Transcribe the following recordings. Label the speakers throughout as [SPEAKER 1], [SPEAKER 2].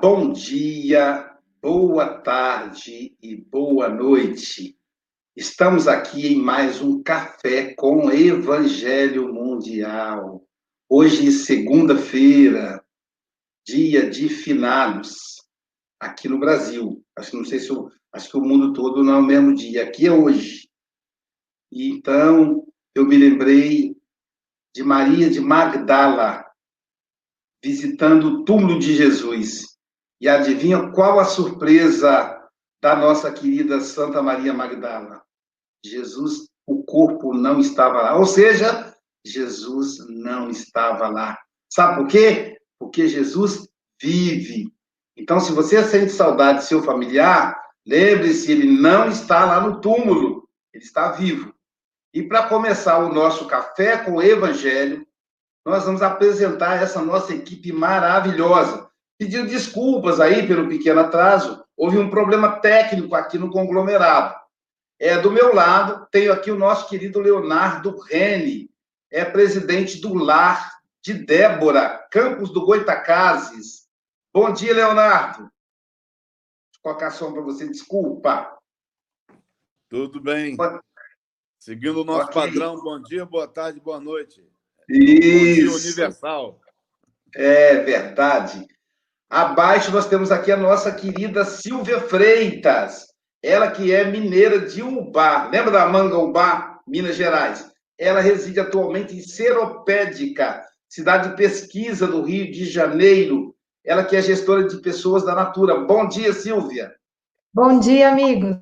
[SPEAKER 1] bom dia, boa tarde e boa noite. Estamos aqui em mais um Café com Evangelho Mundial. Hoje, segunda-feira, dia de finados, aqui no Brasil. Acho que não sei se eu, acho que o mundo todo não é o mesmo dia. Aqui é hoje. E então, eu me lembrei de Maria de Magdala, visitando o túmulo de Jesus. E adivinha qual a surpresa da nossa querida Santa Maria Magdala? Jesus, o corpo não estava lá. Ou seja, Jesus não estava lá. Sabe por quê? Porque Jesus vive. Então, se você sente saudade de seu familiar, lembre-se, ele não está lá no túmulo, ele está vivo. E para começar o nosso café com o Evangelho, nós vamos apresentar essa nossa equipe maravilhosa. Pedindo desculpas aí pelo pequeno atraso, houve um problema técnico aqui no conglomerado. É, do meu lado, tenho aqui o nosso querido Leonardo Rene, é presidente do Lar de Débora, campus do Goitacazes. Bom dia, Leonardo. Vou colocar som para você, desculpa.
[SPEAKER 2] Tudo bem. Seguindo o nosso okay. padrão, bom dia, boa tarde, boa noite.
[SPEAKER 1] Isso.
[SPEAKER 2] universal.
[SPEAKER 1] É verdade. Abaixo nós temos aqui a nossa querida Silvia Freitas, ela que é mineira de Ubá. Lembra da Manga Ubá, Minas Gerais? Ela reside atualmente em Seropédica, cidade de pesquisa do Rio de Janeiro. Ela que é gestora de pessoas da Natura. Bom dia, Silvia.
[SPEAKER 3] Bom dia, amigos.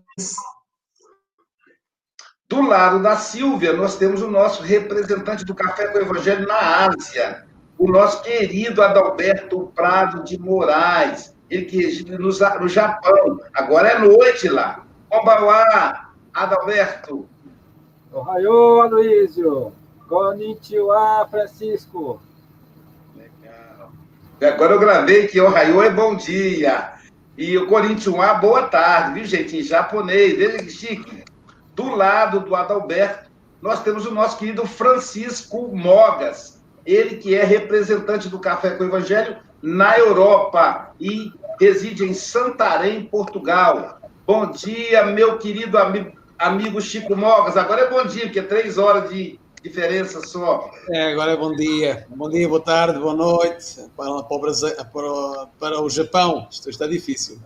[SPEAKER 1] Do lado da Silvia, nós temos o nosso representante do Café com o Evangelho na Ásia, o nosso querido Adalberto Prado de Moraes, ele que reside no, no Japão. Agora é noite lá. Konbanwa, Adalberto.
[SPEAKER 4] Ohayou, Aloysio. Konnichiwa, Francisco.
[SPEAKER 1] Legal. Agora eu gravei que Ohayou é bom dia. E o Konnichiwa, boa tarde, viu, gente? Em japonês, veja que chique. Do lado do Adalberto, nós temos o nosso querido Francisco Mogas, ele que é representante do Café com o Evangelho na Europa e reside em Santarém, Portugal. Bom dia, meu querido amigo, amigo Chico Mogas. Agora é bom dia, porque é três horas de diferença só.
[SPEAKER 5] É, agora é bom dia. Bom dia, boa tarde, boa noite. Para, para, para, para o Japão, isto está difícil.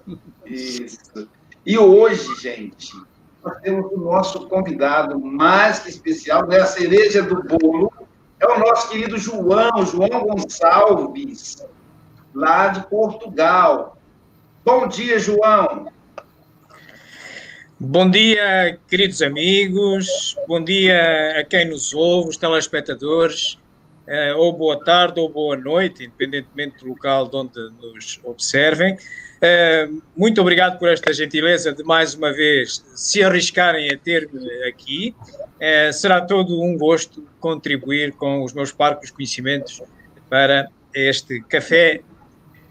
[SPEAKER 1] Isso. E hoje, gente, nós temos o nosso convidado mais que especial, né? a cereja do bolo, é o nosso querido João, João Gonçalves, lá de Portugal. Bom dia, João.
[SPEAKER 6] Bom dia, queridos amigos, bom dia a quem nos ouve, os telespectadores, eh, ou boa tarde ou boa noite, independentemente do local de onde nos observem. Uh, muito obrigado por esta gentileza de mais uma vez se arriscarem a ter-me aqui. Uh, será todo um gosto contribuir com os meus parcos conhecimentos para este café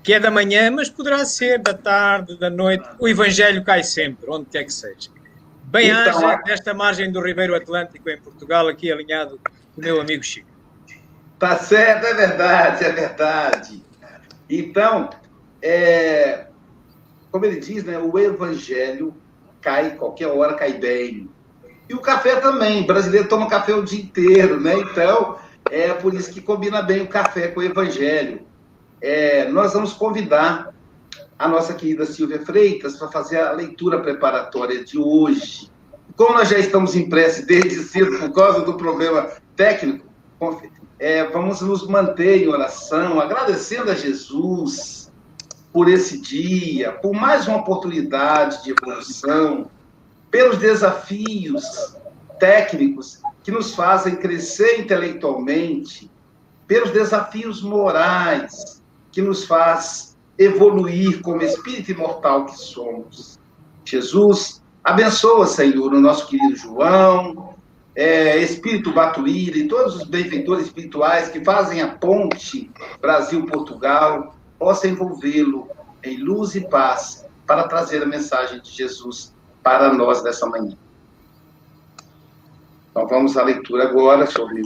[SPEAKER 6] que é da manhã, mas poderá ser da tarde, da noite. O Evangelho cai sempre, onde quer que seja. Bem então, desta margem do Ribeiro Atlântico em Portugal, aqui alinhado com o meu amigo Chico.
[SPEAKER 1] Tá certo, é verdade, é verdade. Então, é, como ele diz, né, o evangelho cai qualquer hora, cai bem. E o café também. O brasileiro toma café o dia inteiro, né? Então, é por isso que combina bem o café com o evangelho. É, nós vamos convidar a nossa querida Silvia Freitas para fazer a leitura preparatória de hoje. Como nós já estamos em prece desde cedo por causa do problema técnico, é, vamos nos manter em oração, agradecendo a Jesus por esse dia, por mais uma oportunidade de evolução, pelos desafios técnicos que nos fazem crescer intelectualmente, pelos desafios morais que nos faz evoluir como espírito imortal que somos. Jesus, abençoa, Senhor, o nosso querido João, é, Espírito Batuíra e todos os benfeitores espirituais que fazem a ponte Brasil-Portugal, possa envolvê-lo em luz e paz para trazer a mensagem de Jesus para nós nessa manhã. Então vamos à leitura agora sobre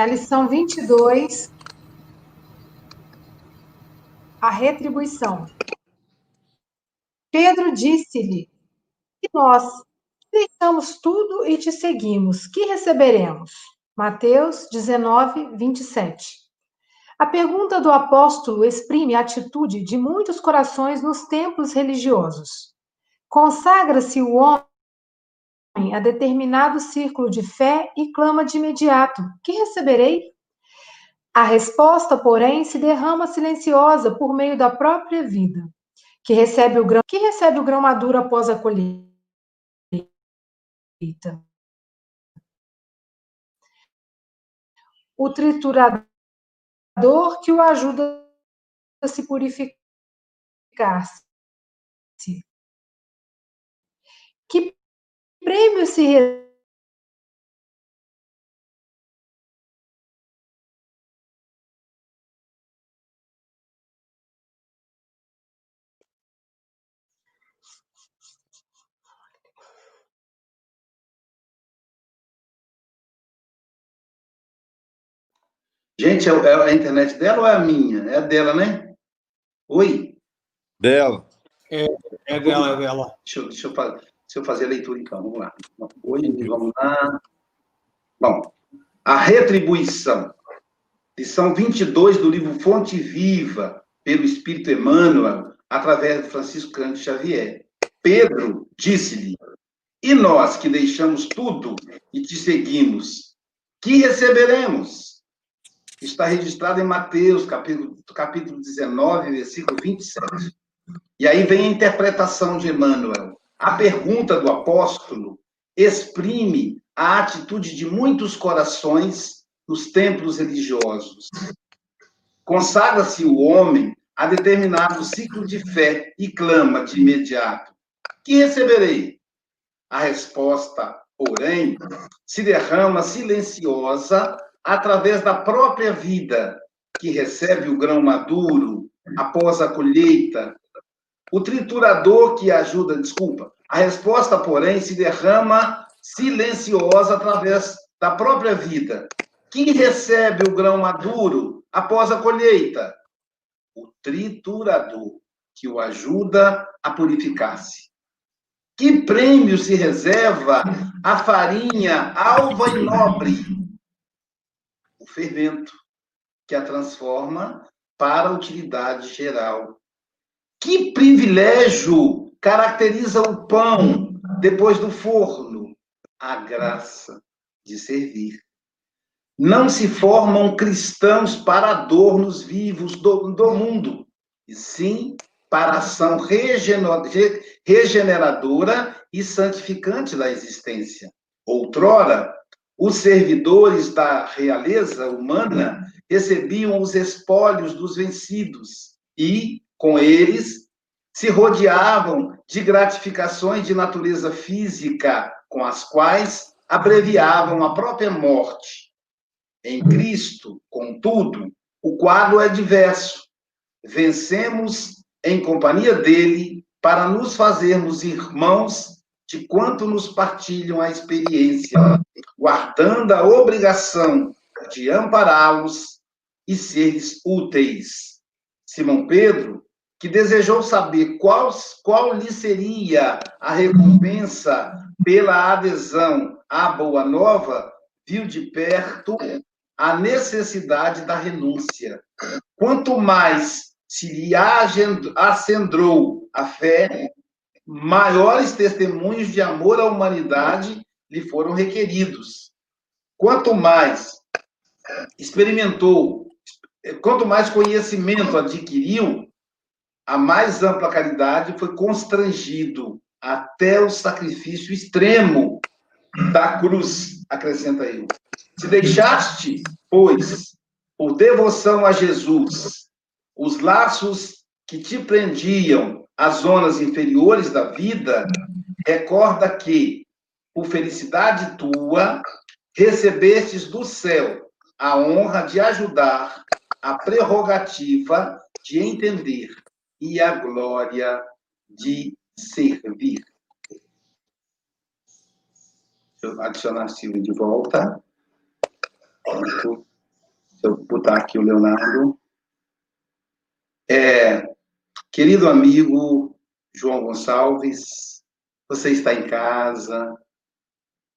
[SPEAKER 3] É a lição 22, a retribuição. Pedro disse-lhe: E nós deixamos tudo e te seguimos, que receberemos? Mateus 19, 27. A pergunta do apóstolo exprime a atitude de muitos corações nos templos religiosos. Consagra-se o homem a determinado círculo de fé e clama de imediato: Que receberei? A resposta, porém, se derrama silenciosa por meio da própria vida, que recebe o grão, que recebe o grão maduro após a colheita. O triturador que o ajuda a se purificar-se. Que prêmio se
[SPEAKER 1] Gente, é, é a internet dela ou é a minha? É a dela, né? Oi?
[SPEAKER 2] Dela.
[SPEAKER 5] É, é dela, é dela.
[SPEAKER 1] Deixa, deixa, eu, deixa eu fazer a leitura, então. Vamos lá. Oi, vamos lá. Bom, a retribuição. Lição 22 do livro Fonte Viva, pelo Espírito Emmanuel, através de Francisco Cândido Xavier. Pedro disse-lhe, e nós que deixamos tudo e te seguimos, que receberemos? está registrado em Mateus, capítulo, capítulo 19, versículo 27. E aí vem a interpretação de Emmanuel. A pergunta do apóstolo exprime a atitude de muitos corações nos templos religiosos. Consagra-se o homem a determinado ciclo de fé e clama de imediato: Que receberei? A resposta, porém, se derrama silenciosa através da própria vida, que recebe o grão maduro após a colheita, o triturador que ajuda, desculpa, a resposta, porém, se derrama silenciosa através da própria vida. Quem recebe o grão maduro após a colheita? O triturador, que o ajuda a purificar-se. Que prêmio se reserva a farinha alva e nobre, fermento, que a transforma para a utilidade geral. Que privilégio caracteriza o pão depois do forno? A graça de servir. Não se formam cristãos para adornos vivos do, do mundo, e sim para ação regeneradora e santificante da existência. Outrora, os servidores da realeza humana recebiam os espólios dos vencidos e, com eles, se rodeavam de gratificações de natureza física, com as quais abreviavam a própria morte. Em Cristo, contudo, o quadro é diverso. Vencemos em companhia dele para nos fazermos irmãos de quanto nos partilham a experiência, guardando a obrigação de ampará-los e seres úteis. Simão Pedro, que desejou saber qual, qual lhe seria a recompensa pela adesão à Boa Nova, viu de perto a necessidade da renúncia. Quanto mais se lhe acendrou a fé, maiores testemunhos de amor à humanidade lhe foram requeridos. Quanto mais experimentou, quanto mais conhecimento adquiriu, a mais ampla caridade foi constrangido até o sacrifício extremo da cruz, acrescenta ele. Se deixaste, pois, por devoção a Jesus, os laços que te prendiam as zonas inferiores da vida, recorda que, por felicidade tua, recebestes do céu a honra de ajudar, a prerrogativa de entender e a glória de servir. Deixa eu adicionar Silvio de volta. Pronto. Deixa eu botar aqui o Leonardo. É, querido amigo João Gonçalves, você está em casa.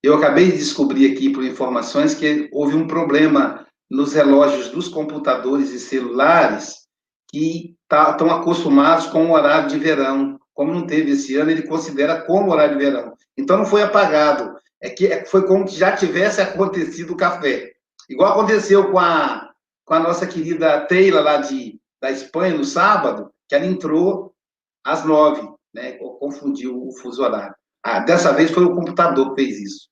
[SPEAKER 1] Eu acabei de descobrir aqui por informações que houve um problema nos relógios dos computadores e celulares que estão tá, acostumados com o horário de verão. Como não teve esse ano, ele considera como horário de verão. Então não foi apagado. É que é, foi como que já tivesse acontecido o café. Igual aconteceu com a, com a nossa querida Taylor lá de, da Espanha no sábado, que ela entrou às nove, né? Confundiu o fuso horário. Ah, dessa vez foi o computador que fez isso.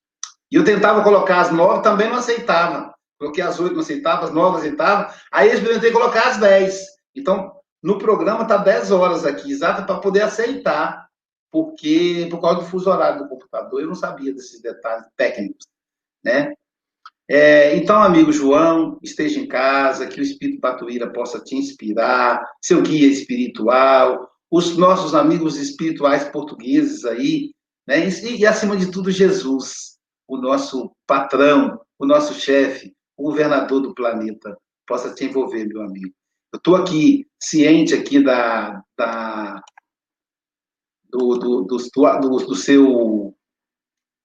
[SPEAKER 1] E eu tentava colocar as nove, também não aceitava. Coloquei as oito, não aceitava, as nove não aceitava. Aí eu experimentei colocar as dez. Então, no programa está dez horas aqui, exato, para poder aceitar, porque por causa do fuso horário do computador, eu não sabia desses detalhes técnicos, né? É, então, amigo João, esteja em casa, que o Espírito Patuíra possa te inspirar, seu guia espiritual, os nossos amigos espirituais portugueses aí, né? E, e acima de tudo, Jesus, o nosso patrão, o nosso chefe, o governador do planeta, possa te envolver, meu amigo. Eu estou aqui, ciente aqui da, da do, do, do, do, do seu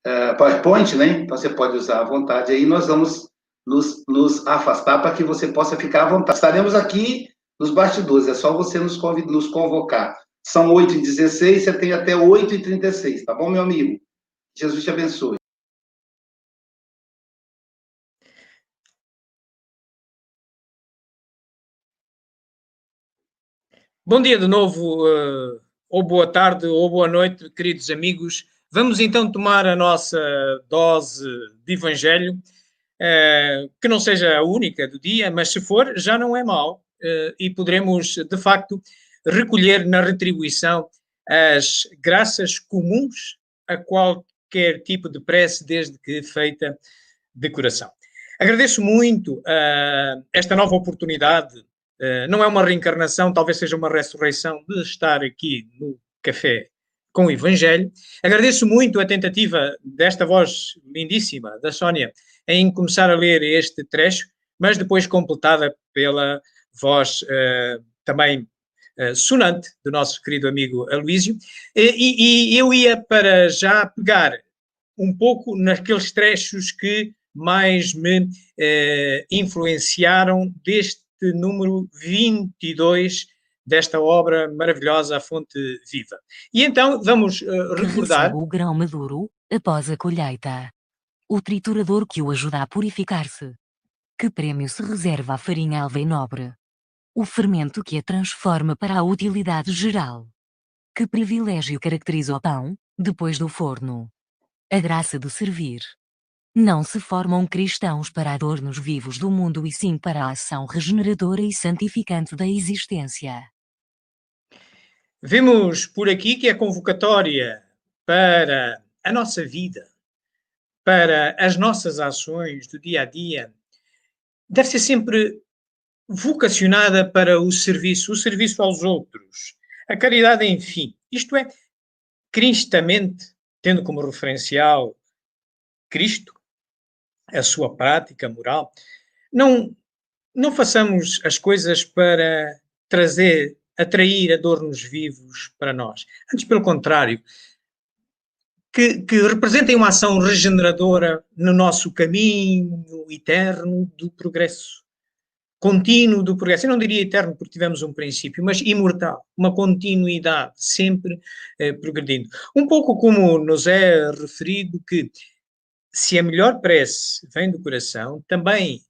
[SPEAKER 1] é, PowerPoint, né? Então você pode usar à vontade. Aí nós vamos nos, nos afastar para que você possa ficar à vontade. Estaremos aqui nos bastidores, é só você nos, nos convocar. São 8h16, você tem até 8h36, tá bom, meu amigo? Jesus te abençoe.
[SPEAKER 6] Bom dia de novo, uh, ou boa tarde, ou boa noite, queridos amigos. Vamos então tomar a nossa dose de Evangelho, eh, que não seja a única do dia, mas se for, já não é mal eh, e poderemos, de facto, recolher na retribuição as graças comuns a qualquer tipo de prece, desde que feita de coração. Agradeço muito esta nova oportunidade. Uh, não é uma reencarnação, talvez seja uma ressurreição de estar aqui no Café com o Evangelho. Agradeço muito a tentativa desta voz lindíssima da Sónia em começar a ler este trecho, mas depois completada pela voz uh, também uh, sonante do nosso querido amigo Aloísio. E, e, eu ia para já pegar um pouco naqueles trechos que mais me influenciaram deste número 22 desta obra maravilhosa, A Fonte Viva. E então vamos uh, recordar.
[SPEAKER 7] o grão maduro após a colheita. O triturador que o ajuda a purificar-se. Que prêmio se reserva à farinha alva e nobre? O fermento que a transforma para a utilidade geral. Que privilégio caracteriza o pão, depois do forno? A graça de servir. Não se formam cristãos para adornos vivos do mundo e sim para a ação regeneradora e santificante da existência.
[SPEAKER 6] Vemos por aqui que a convocatória para a nossa vida, para as nossas ações do dia a dia, deve ser sempre vocacionada para o serviço, o serviço aos outros, a caridade, enfim. Isto é, cristamente, tendo como referencial Cristo, a sua prática moral, não, não façamos as coisas para trazer atrair adornos vivos para nós. Antes, pelo contrário, que, que, representem uma ação regeneradora no nosso caminho eterno do progresso, contínuo do progresso. Eu não diria eterno porque tivemos um princípio, mas imortal, uma continuidade, sempre eh, progredindo. Um pouco como nos é referido que se a melhor prece vem do coração, também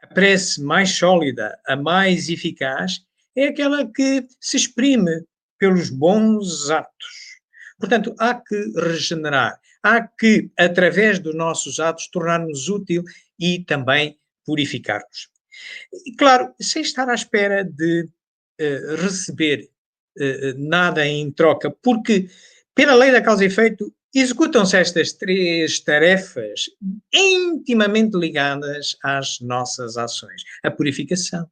[SPEAKER 6] a prece mais sólida, a mais eficaz, é aquela que se exprime pelos bons atos. Portanto, há que regenerar, há que, através dos nossos atos, tornar-nos útil e também purificar-nos. E, claro, sem estar à espera de uh, receber uh, nada em troca, porque, pela lei da causa e efeito, executam-se estas três tarefas intimamente ligadas às nossas ações: a purificação,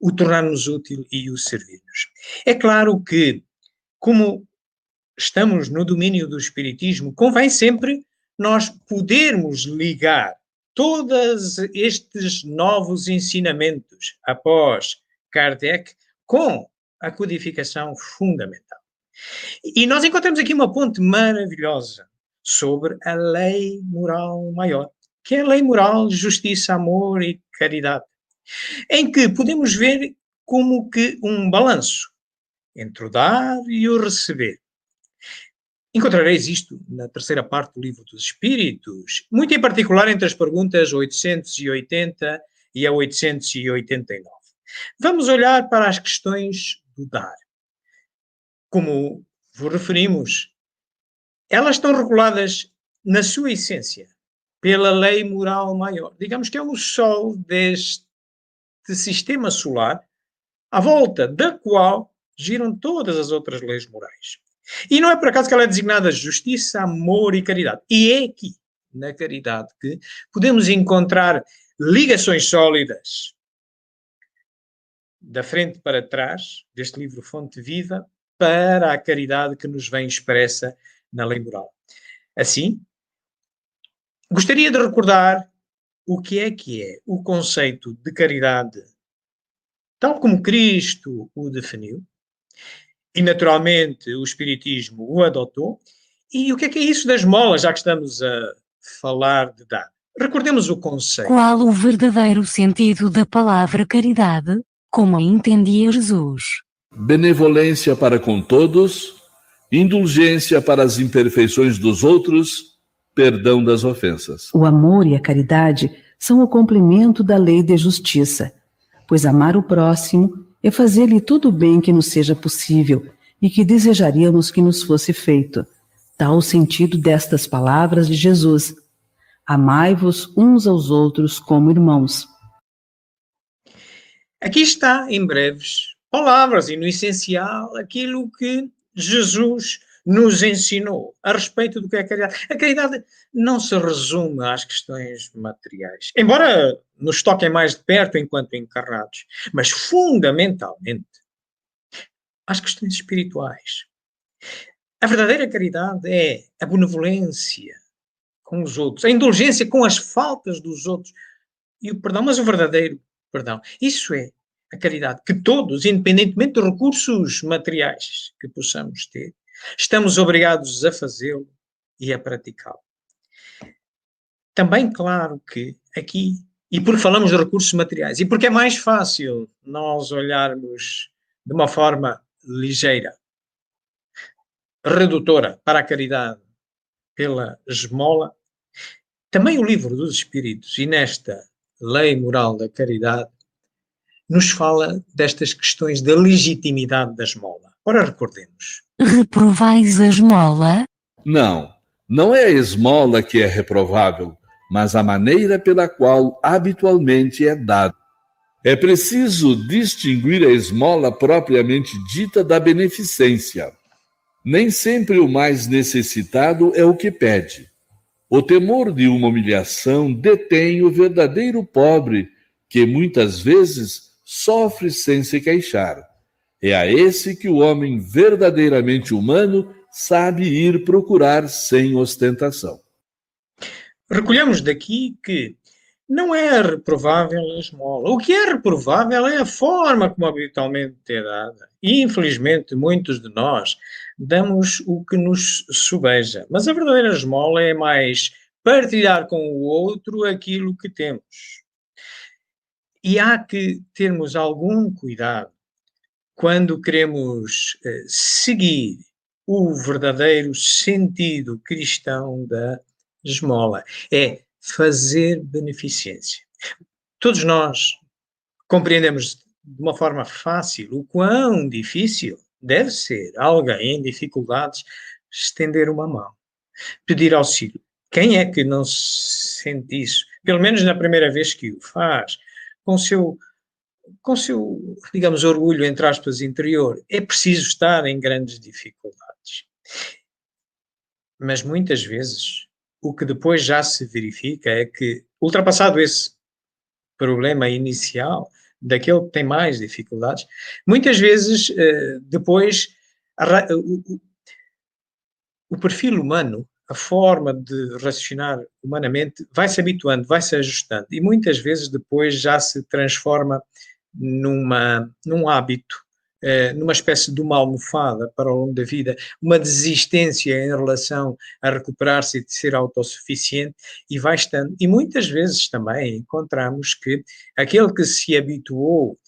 [SPEAKER 6] o tornar-nos útil e o servir-nos. É claro que, como estamos no domínio do Espiritismo, convém sempre nós podermos ligar todos estes novos ensinamentos após Kardec com a codificação fundamental. E nós encontramos aqui uma ponte maravilhosa sobre a lei moral maior, que é a lei moral, justiça, amor e caridade, em que podemos ver como que um balanço entre o dar e o receber. Encontrareis isto na terceira parte do Livro dos Espíritos, muito em particular entre as perguntas 880 e a 889. Vamos olhar para as questões do dar. Como vos referimos, elas estão reguladas na sua essência pela lei moral maior. Digamos que é o Sol deste sistema solar, à volta da qual giram todas as outras leis morais. E não é por acaso que ela é designada justiça, amor e caridade. E é aqui, na caridade, que podemos encontrar ligações sólidas da frente para trás deste livro Fonte Viva para a caridade que nos vem expressa na lei moral. Assim, gostaria de recordar o que é que é o conceito de caridade, tal como Cristo o definiu, e naturalmente o Espiritismo o adotou. E o que é que é isso das molas, já que estamos a falar de dar? Recordemos o conceito.
[SPEAKER 7] Qual o verdadeiro sentido da palavra caridade, como a entendia Jesus?
[SPEAKER 2] Benevolência para com todos, indulgência para as imperfeições dos outros, perdão das ofensas.
[SPEAKER 8] O amor e a caridade são o complemento da lei de justiça, pois amar o próximo é fazer-lhe tudo o bem que nos seja possível e que desejaríamos que nos fosse feito. Tal o sentido destas palavras de Jesus. Amai-vos uns aos outros como irmãos.
[SPEAKER 6] Aqui está, em breves palavras, e no essencial, aquilo que Jesus nos ensinou a respeito do que é a caridade. A caridade não se resume às questões materiais, embora nos toquem mais de perto enquanto encarnados, mas fundamentalmente às questões espirituais. A verdadeira caridade é a benevolência com os outros, a indulgência com as faltas dos outros e o perdão, mas o verdadeiro perdão. Isso é a caridade que todos, independentemente dos recursos materiais que possamos ter, Estamos obrigados a fazê-lo e a praticá-lo. Também, claro que aqui, e porque falamos de recursos materiais, e porque é mais fácil nós olharmos de uma forma ligeira, redutora para a caridade pela esmola, também o livro dos Espíritos, e nesta lei moral da caridade, nos fala destas questões da legitimidade da esmola. Ora, recordemos.
[SPEAKER 7] Reprovais a esmola?
[SPEAKER 2] Não, não é a esmola que é reprovável, mas a maneira pela qual habitualmente é dada. É preciso distinguir a esmola propriamente dita da beneficência. Nem sempre o mais necessitado é o que pede. O temor de uma humilhação detém o verdadeiro pobre, que muitas vezes sofre sem se queixar. É a esse que o homem verdadeiramente humano sabe ir procurar sem ostentação.
[SPEAKER 6] Recolhemos daqui que não é reprovável a esmola. O que é reprovável é a forma como habitualmente é dada. E, infelizmente, muitos de nós damos o que nos subeja. Mas a verdadeira esmola é mais partilhar com o outro aquilo que temos. E há que termos algum cuidado quando queremos eh, seguir o verdadeiro sentido cristão da esmola. É fazer beneficência. Todos nós compreendemos de uma forma fácil o quão difícil deve ser alguém em dificuldades estender uma mão, pedir auxílio. Quem é que não sente isso? Pelo menos na primeira vez que o faz, com seu com seu, digamos, orgulho, entre aspas, interior, é preciso estar em grandes dificuldades. Mas muitas vezes o que depois já se verifica é que, ultrapassado esse problema inicial, daquele que tem mais dificuldades, muitas vezes eh, depois o perfil humano a forma de raciocinar humanamente vai se habituando, vai se ajustando e muitas vezes depois já se transforma numa, num hábito, eh, numa espécie de uma almofada para o longo da vida, uma desistência em relação a recuperar-se e de ser autossuficiente e vai estando. E muitas vezes também encontramos que aquele que se habituou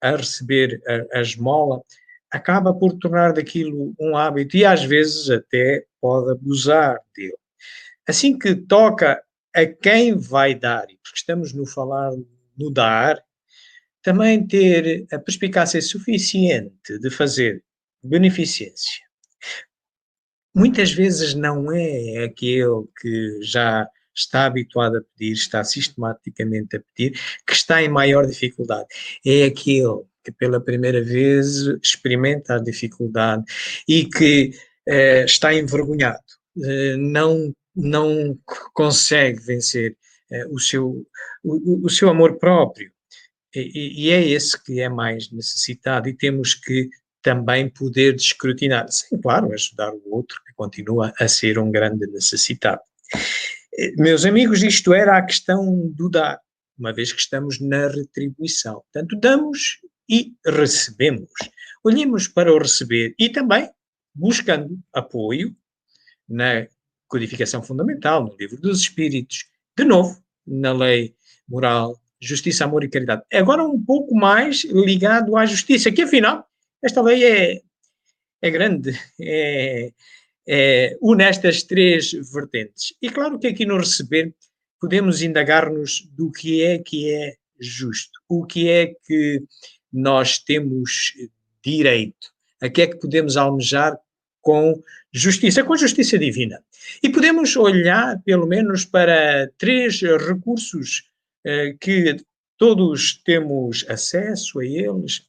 [SPEAKER 6] a receber a, a esmola acaba por tornar daquilo um hábito e às vezes até pode abusar dele. Assim que toca a quem vai dar, porque estamos no falar no dar, também ter a perspicácia suficiente de fazer beneficência. Muitas vezes não é aquele que já está habituado a pedir, está sistematicamente a pedir, que está em maior dificuldade. É aquele que pela primeira vez experimenta a dificuldade e que eh, está envergonhado, eh, não, não consegue vencer eh, o, seu, o, o, seu amor próprio. E, e, é esse que é mais necessitado e temos que também poder descrutinar, sem, claro, ajudar o outro que continua a ser um grande necessitado. Meus amigos, isto era a questão do dar, uma vez que estamos na retribuição. Portanto, damos e recebemos. Olhemos para o receber e também buscando apoio na codificação fundamental, no livro dos Espíritos, de novo, na lei moral, justiça, amor e caridade. Agora um pouco mais ligado à justiça, que afinal, esta lei é, é grande, é, é, três vertentes. E claro que aqui no receber podemos indagar-nos do que é que é justo, o que é que nós temos direito, a que é que podemos almejar com justiça, com justiça divina. E podemos olhar, pelo menos, para três recursos eh, que todos temos acesso a eles,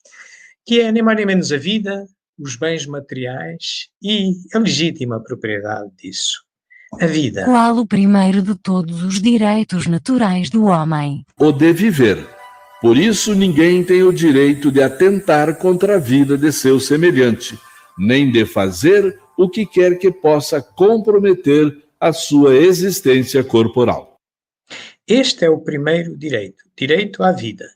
[SPEAKER 6] que é nem mais nem menos a vida, os bens materiais e a legítima propriedade disso. A vida.
[SPEAKER 7] Qual o primeiro de todos os direitos naturais do homem?
[SPEAKER 2] O de viver por isso, ninguém tem o direito de atentar contra a vida de seu semelhante, nem de fazer o que quer que possa comprometer a sua existência corporal.
[SPEAKER 6] Este é o primeiro direito, direito à vida.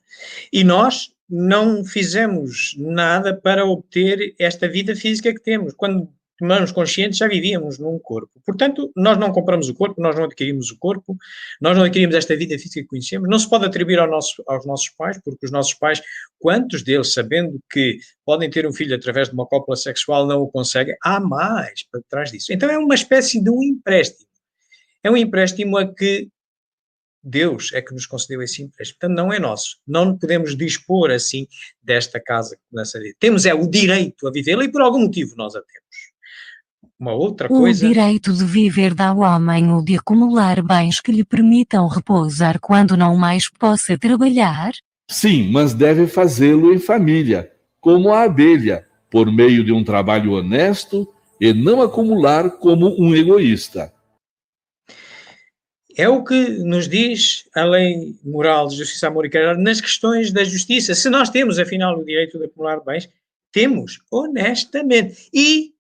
[SPEAKER 6] E nós não fizemos nada para obter esta vida física que temos. Quando humanos conscientes já vivíamos num corpo. Portanto, nós não compramos o corpo, nós não adquirimos o corpo, nós não adquirimos esta vida física que conhecemos. Não se pode atribuir ao nosso, aos nossos pais, porque os nossos pais, quantos deles, sabendo que podem ter um filho através de uma cópula sexual, não o conseguem? Há mais para trás disso. Então é uma espécie de um empréstimo. É um empréstimo a que Deus é que nos concedeu esse empréstimo. Portanto, não é nosso. Não podemos dispor assim desta casa nessa vida. Temos é o direito a vivê-la e por algum motivo nós a temos uma outra coisa.
[SPEAKER 7] O direito de viver dá ao homem o de acumular bens que lhe permitam repousar quando não mais possa trabalhar?
[SPEAKER 2] Sim, mas deve fazê-lo em família, como a abelha, por meio de um trabalho honesto e não acumular como um egoísta.
[SPEAKER 6] É o que nos diz a lei moral de justiça, amor e caridade nas questões da justiça. Se nós temos, afinal, o direito de acumular bens, temos honestamente. E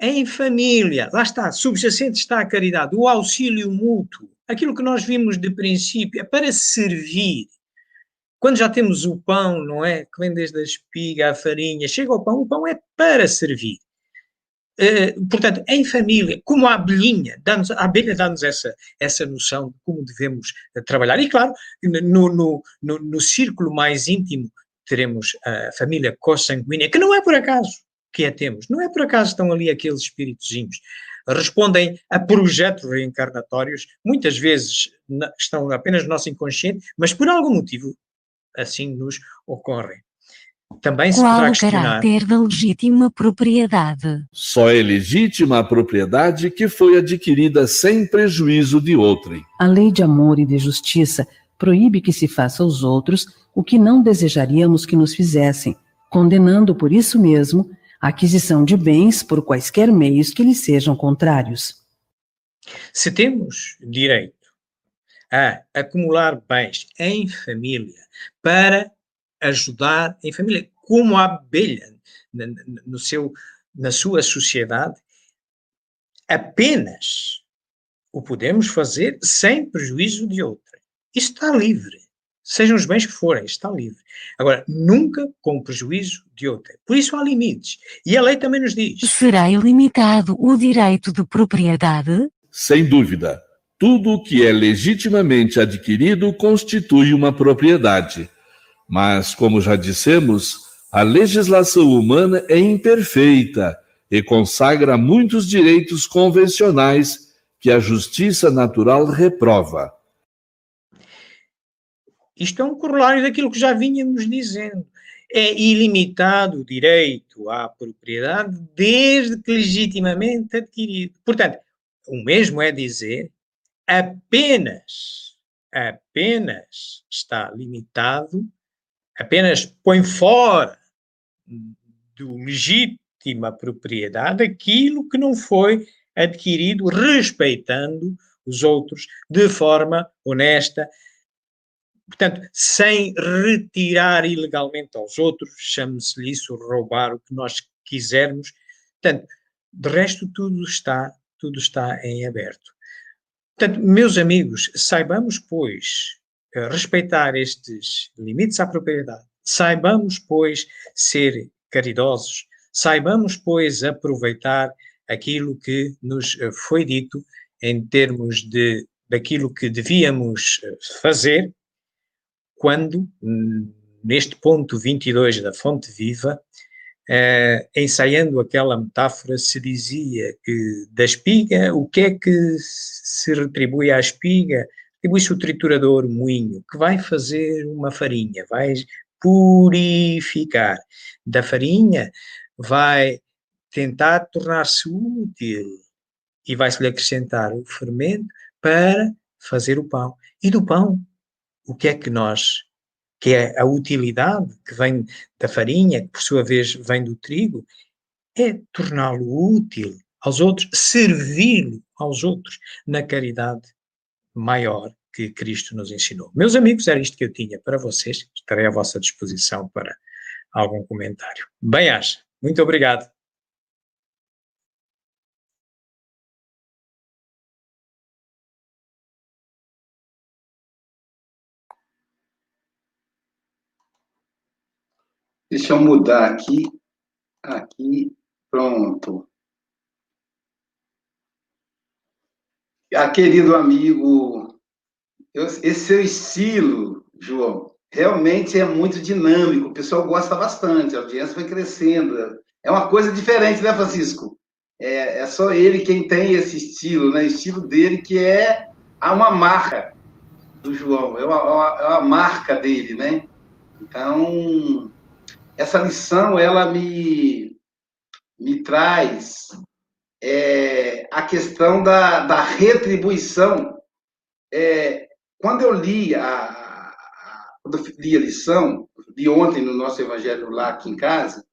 [SPEAKER 6] em família, lá está, subjacente está a caridade, o auxílio mútuo, aquilo que nós vimos de princípio, é para servir. Quando já temos o pão, não é? Que vem desde a espiga, a farinha, chega ao pão, o pão é para servir. Uh, portanto, em família, como a abelhinha, dá a abelha dá-nos essa, essa noção de como devemos trabalhar. E claro, no, no, no, no círculo mais íntimo teremos a família consanguínea, que não é por acaso que a temos. Não é por acaso estão ali aqueles espíritozinhos. Respondem a projetos reencarnatórios, muitas vezes estão apenas no nosso inconsciente, mas por algum motivo assim nos ocorrem. Também se
[SPEAKER 7] Qual o caráter da legítima propriedade?
[SPEAKER 2] Só é legítima a propriedade que foi adquirida sem prejuízo de outrem.
[SPEAKER 8] A lei de amor e de justiça proíbe que se faça aos outros o que não desejaríamos que nos fizessem, condenando por isso mesmo a aquisição de bens por quaisquer meios que lhe sejam contrários.
[SPEAKER 6] Se temos direito a acumular bens em família para ajudar em família, como a abelha no seu, na sua sociedade, apenas o podemos fazer sem prejuízo de outra. Isso está livre. Sejam os bens que forem, está livre. Agora, nunca com prejuízo de outra. Por isso há limites. E a lei também nos diz.
[SPEAKER 7] Será ilimitado o direito de propriedade?
[SPEAKER 2] Sem dúvida. Tudo o que é legitimamente adquirido constitui uma propriedade. Mas, como já dissemos, a legislação humana é imperfeita e consagra muitos direitos convencionais que a justiça natural reprova.
[SPEAKER 6] Isto é um corolário daquilo que já vínhamos dizendo. É ilimitado o direito à propriedade desde que legitimamente adquirido. Portanto, o mesmo é dizer apenas, apenas está limitado, apenas põe fora do legítima propriedade aquilo que não foi adquirido respeitando os outros de forma honesta, Portanto, sem retirar ilegalmente aos outros, chame-se isso roubar o que nós quisermos. Portanto, de resto, tudo está, tudo está em aberto. Portanto, meus amigos, saibamos, pois, eh, respeitar estes limites à propriedade, saibamos, pois, ser caridosos, saibamos, pois, aproveitar aquilo que nos eh, foi dito em termos de daquilo que devíamos eh, fazer quando, neste ponto 22 da Fonte Viva, eh, ensaiando aquela metáfora, se dizia que da espiga, o que é que se retribui à espiga? Retribui-se o triturador moinho, que vai fazer uma farinha, vai purificar. Da farinha vai tentar tornar-se útil e vai-se-lhe acrescentar o fermento para fazer o pão. E do pão o que é que nós, que é a utilidade que vem da farinha, que por sua vez vem do trigo, é torná-lo útil aos outros, servi-lo aos outros na caridade maior que Cristo nos ensinou. Meus amigos, era isto que eu tinha para vocês. Estarei à vossa disposição para algum comentário. Bem-aja. Muito obrigado.
[SPEAKER 1] Deixa eu mudar aqui. Aqui, pronto. Ah, querido amigo, esse seu estilo, João, realmente é muito dinâmico. O pessoal gosta bastante, a audiência vai crescendo. É uma coisa diferente, né, Francisco? É, é só ele quem tem esse estilo, né? O estilo dele que é uma marca do João, é uma, é uma, é marca dele, né? Então, essa lição ela me, me traz é, a questão da, da retribuição. É, quando eu li a, a, quando eu li a lição, li ontem no nosso evangelho lá aqui em casa,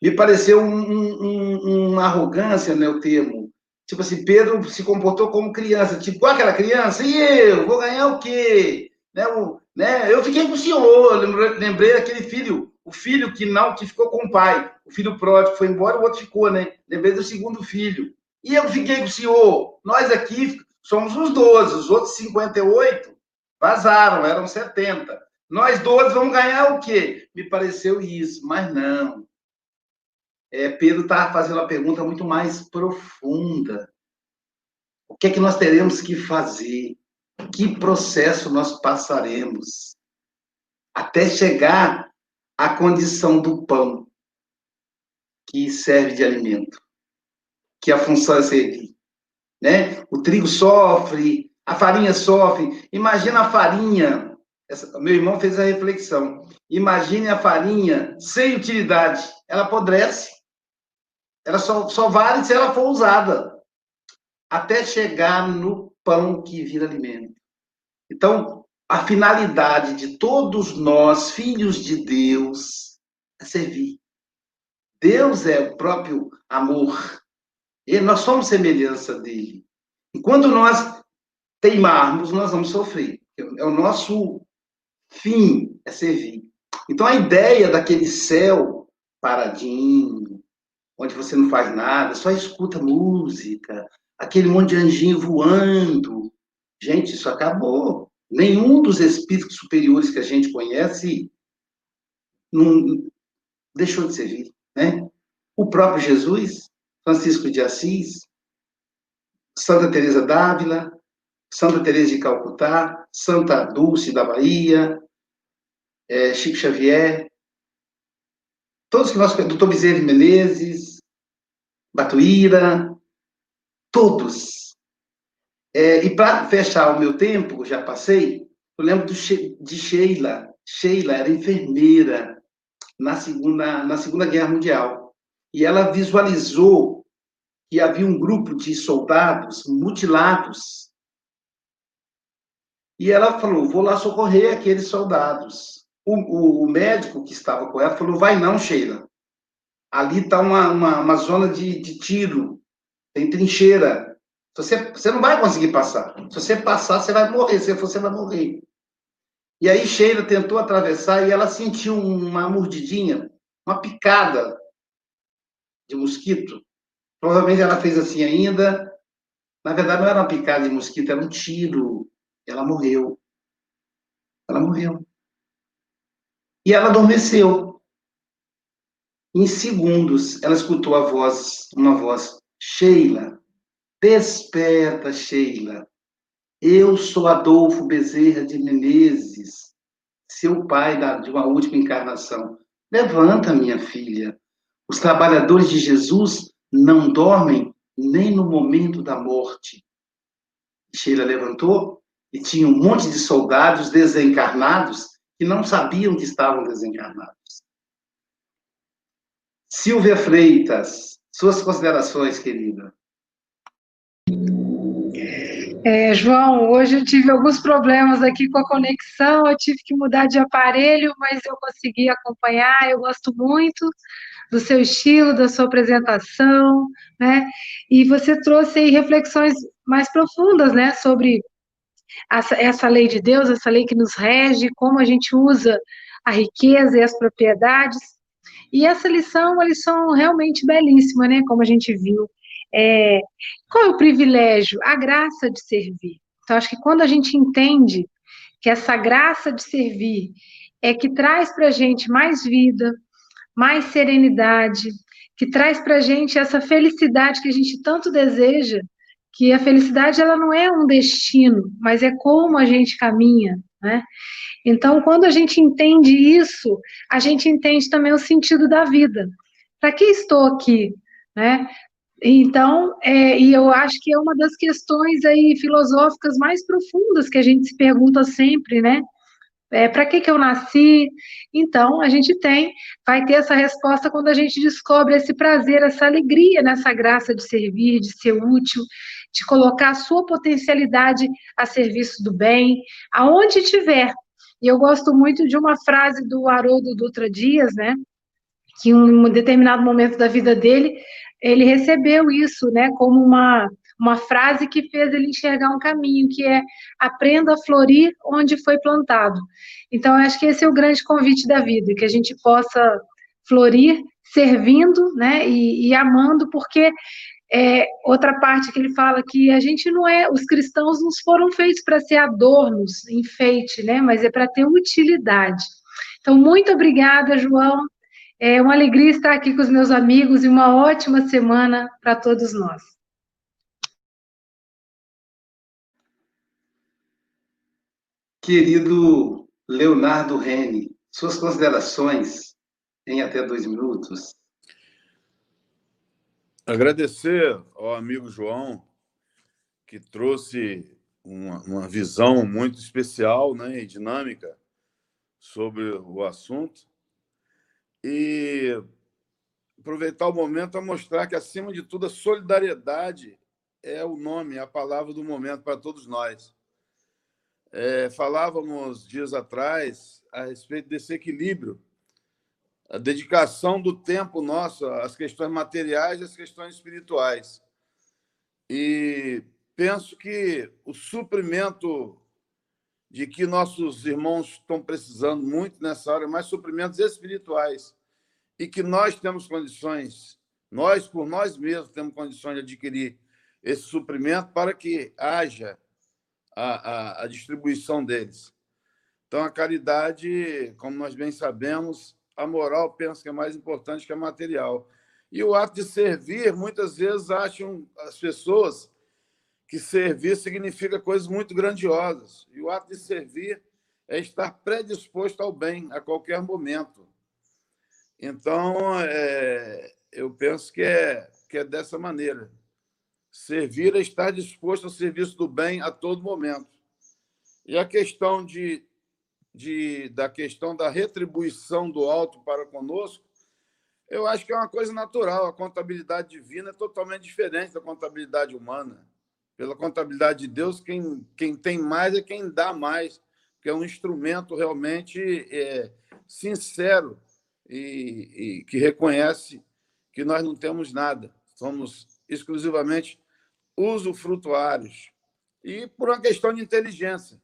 [SPEAKER 1] me pareceu um, um, uma arrogância, né, o termo. Tipo assim, Pedro se comportou como criança, tipo, aquela criança, e eu, vou ganhar o quê? Né, o, né? Eu fiquei com o senhor, lembrei, lembrei daquele filho o filho que não, que ficou com o pai, o filho pródigo foi embora, o outro ficou, né? Lembrei do segundo filho. E eu fiquei com o senhor. Nós aqui somos os 12, os outros 58 vazaram, eram 70. Nós 12 vamos ganhar o quê? Me pareceu isso, mas não. É, Pedro está fazendo uma pergunta muito mais profunda. O que é que nós teremos que fazer? Que processo nós passaremos? Até chegar a condição do pão que serve de alimento, que a função é servir. Né? O trigo sofre, a farinha sofre. Imagina a farinha. Essa, meu irmão fez a reflexão. Imagine a farinha sem utilidade. Ela apodrece. Ela só, só vale se ela for usada. Até chegar no pão que vira alimento. Então, a finalidade de todos nós, filhos de Deus, é servir. Deus é o próprio amor. E nós somos semelhança dele. E quando nós teimarmos, nós vamos sofrer. É o nosso fim, é servir. Então a ideia daquele céu paradinho, onde você não faz nada, só escuta música, aquele monte de anjinho voando. Gente, isso acabou. Nenhum dos espíritos superiores que a gente conhece não deixou de servir, né? O próprio Jesus, Francisco de Assis, Santa Teresa d'Ávila, Santa Teresa de Calcutá, Santa Dulce da Bahia, é, Chico Xavier, todos que nós, doutor Bezerra Menezes, Batuíra, todos. É, e para fechar o meu tempo, já passei, eu lembro do, de Sheila. Sheila era enfermeira na segunda, na segunda Guerra Mundial. E ela visualizou que havia um grupo de soldados mutilados. E ela falou: vou lá socorrer aqueles soldados. O, o, o, médico que estava com ela falou: vai não, Sheila. Ali está uma, uma, uma, zona de, de tiro, tem trincheira. Você, você não vai conseguir passar. Se você passar, você vai morrer. Se você vai morrer. E aí Sheila tentou atravessar e ela sentiu uma mordidinha, uma picada de mosquito. Provavelmente ela fez assim ainda. Na verdade, não era uma picada de mosquito, era um tiro. Ela morreu. Ela morreu. E ela adormeceu. Em segundos, ela escutou a voz, uma voz, Sheila, desperta, Sheila. Eu sou Adolfo Bezerra de Menezes, seu pai da, de uma última encarnação. Levanta, minha filha. Os trabalhadores de Jesus não dormem nem no momento da morte. Sheila levantou e tinha um monte de soldados desencarnados que não sabiam que estavam desencarnados. Silvia Freitas, suas considerações, querida.
[SPEAKER 3] É, João, hoje eu tive alguns problemas aqui com a conexão, eu tive que mudar de aparelho, mas eu consegui acompanhar, eu gosto muito do seu estilo, da sua apresentação, né? E você trouxe aí reflexões mais profundas, né, sobre essa, essa lei de Deus, essa lei que nos rege, como a gente usa a riqueza e as propriedades. E essa lição uma lição realmente belíssima, né? Como a gente viu. É, qual é o privilégio? A graça de servir. Então, acho que quando a gente entende que essa graça de servir é que traz para a gente mais vida, mais serenidade, que traz para a gente essa felicidade que a gente tanto deseja, que a felicidade ela não é um destino, mas é como a gente caminha, né? Então, quando a gente entende isso, a gente entende também o sentido da vida. Para que estou aqui, né? Então, é, e eu acho que é uma das questões aí filosóficas mais profundas que a gente se pergunta sempre, né? É, para que, que eu nasci? Então, a gente tem, vai ter essa resposta quando a gente descobre esse prazer, essa alegria nessa graça de servir, de ser útil, de colocar a sua potencialidade a serviço do bem, aonde tiver. E eu gosto muito de uma frase do Haroldo Dutra Dias, né? Que em um determinado momento da vida dele, ele recebeu isso, né, como uma, uma frase que fez ele enxergar um caminho, que é aprenda a florir onde foi plantado. Então, eu acho que esse é o grande convite da vida, que a gente possa florir servindo, né, e, e amando, porque é, outra parte que ele fala que a gente não é, os cristãos não foram feitos para ser adornos, enfeite, né? Mas é para ter utilidade. Então, muito obrigada, João. É uma alegria estar aqui com os meus amigos e uma ótima semana para todos nós.
[SPEAKER 1] Querido Leonardo Rene, suas considerações em até dois minutos.
[SPEAKER 9] Agradecer ao amigo João, que trouxe uma, uma visão muito especial né, e dinâmica sobre o assunto. E aproveitar o momento para mostrar que, acima de tudo, a solidariedade é o nome, é a palavra do momento para todos nós. É, falávamos dias atrás a respeito desse equilíbrio a dedicação do tempo nosso às questões materiais e às questões espirituais. E penso que o suprimento de que nossos irmãos estão precisando muito nessa hora, mais suprimentos espirituais, e que nós temos condições, nós por nós mesmos temos condições de adquirir
[SPEAKER 10] esse suprimento para que haja a, a, a distribuição deles. Então, a caridade, como nós bem sabemos, a moral pensa que é mais importante que a material. E o ato de servir, muitas vezes acham as pessoas que servir significa coisas muito grandiosas. E o ato de servir é estar predisposto ao bem a qualquer momento. Então, é, eu penso que é, que é dessa maneira. Servir é estar disposto ao serviço do bem a todo momento. E a questão de, de, da questão da retribuição do alto para conosco, eu acho que é uma coisa natural. A contabilidade divina é totalmente diferente da contabilidade humana. Pela contabilidade de Deus, quem, quem tem mais é quem dá mais, que é um instrumento realmente é, sincero e, e que reconhece que nós não temos nada, somos exclusivamente usufrutuários. E por uma questão de inteligência,